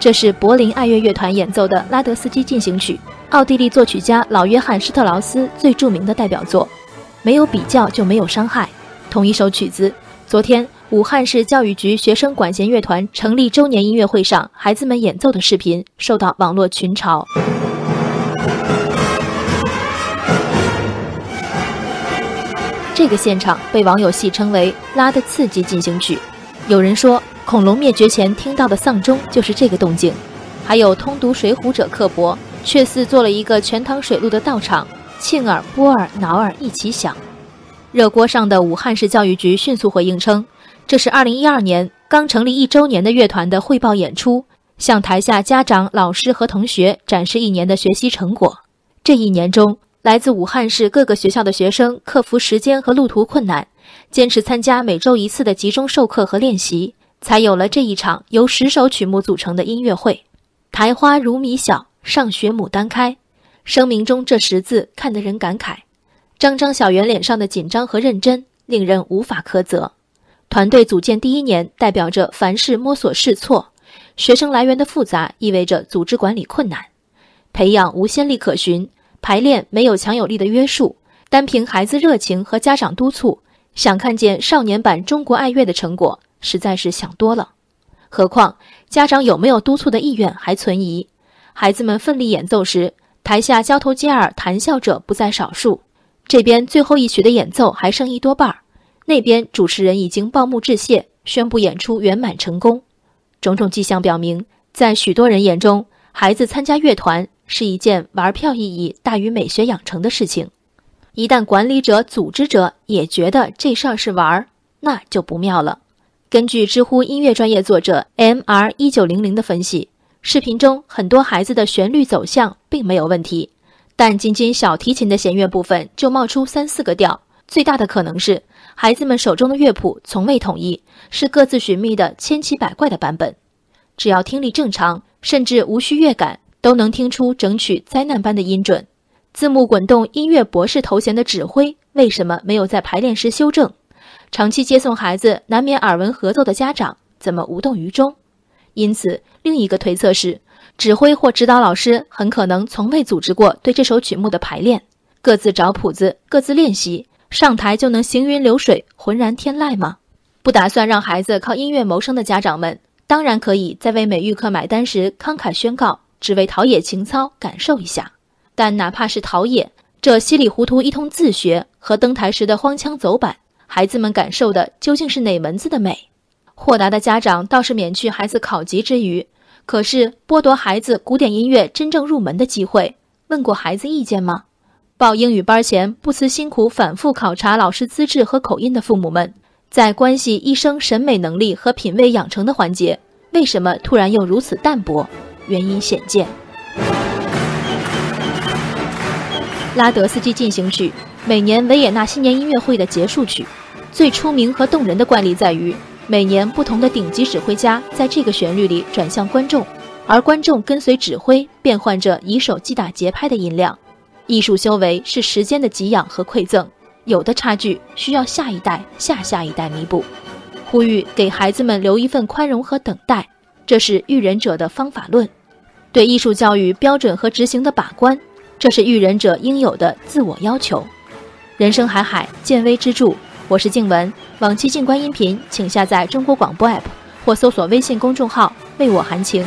这是柏林爱乐乐团演奏的拉德斯基进行曲，奥地利作曲家老约翰施特劳斯最著名的代表作。没有比较就没有伤害。同一首曲子，昨天武汉市教育局学生管弦乐团成立周年音乐会上，孩子们演奏的视频受到网络群嘲。这个现场被网友戏称为“拉的刺激进行曲”。有人说，恐龙灭绝前听到的丧钟就是这个动静。还有通读《水浒》者刻薄，却似做了一个全唐水陆的道场，磬耳、波耳、挠耳一起响。热锅上的武汉市教育局迅速回应称，这是2012年刚成立一周年的乐团的汇报演出，向台下家长、老师和同学展示一年的学习成果。这一年中。来自武汉市各个学校的学生克服时间和路途困难，坚持参加每周一次的集中授课和练习，才有了这一场由十首曲目组成的音乐会。苔花如米小，上学牡丹开。声明中这十字看得人感慨。张张小圆脸上的紧张和认真，令人无法苛责。团队组建第一年，代表着凡事摸索试错，学生来源的复杂意味着组织管理困难，培养无先例可循。排练没有强有力的约束，单凭孩子热情和家长督促，想看见少年版中国爱乐的成果，实在是想多了。何况家长有没有督促的意愿还存疑。孩子们奋力演奏时，台下交头接耳谈笑者不在少数。这边最后一曲的演奏还剩一多半儿，那边主持人已经报幕致谢，宣布演出圆满成功。种种迹象表明，在许多人眼中，孩子参加乐团。是一件玩票意义大于美学养成的事情。一旦管理者、组织者也觉得这事儿是玩儿，那就不妙了。根据知乎音乐专业作者 M R 一九零零的分析，视频中很多孩子的旋律走向并没有问题，但仅仅小提琴的弦乐部分就冒出三四个调。最大的可能是孩子们手中的乐谱从未统一，是各自寻觅的千奇百怪的版本。只要听力正常，甚至无需乐感。都能听出整曲灾难般的音准，字幕滚动音乐博士头衔的指挥为什么没有在排练时修正？长期接送孩子难免耳闻合奏的家长怎么无动于衷？因此，另一个推测是，指挥或指导老师很可能从未组织过对这首曲目的排练，各自找谱子，各自练习，上台就能行云流水、浑然天籁吗？不打算让孩子靠音乐谋生的家长们，当然可以在为美育课买单时慷慨宣告。只为陶冶情操，感受一下。但哪怕是陶冶，这稀里糊涂一通自学和登台时的荒腔走板，孩子们感受的究竟是哪门子的美？豁达的家长倒是免去孩子考级之余，可是剥夺孩子古典音乐真正入门的机会，问过孩子意见吗？报英语班前不辞辛苦反复考察老师资质和口音的父母们，在关系一生审美能力和品味养成的环节，为什么突然又如此淡薄？原因显见。拉德斯基进行曲，每年维也纳新年音乐会的结束曲，最出名和动人的惯例在于，每年不同的顶级指挥家在这个旋律里转向观众，而观众跟随指挥变换着以手击打节拍的音量。艺术修为是时间的给养和馈赠，有的差距需要下一代、下下一代弥补。呼吁给孩子们留一份宽容和等待，这是育人者的方法论。对艺术教育标准和执行的把关，这是育人者应有的自我要求。人生海海，见微知著。我是静文，往期静观音频，请下载中国广播 APP 或搜索微信公众号“为我含情”。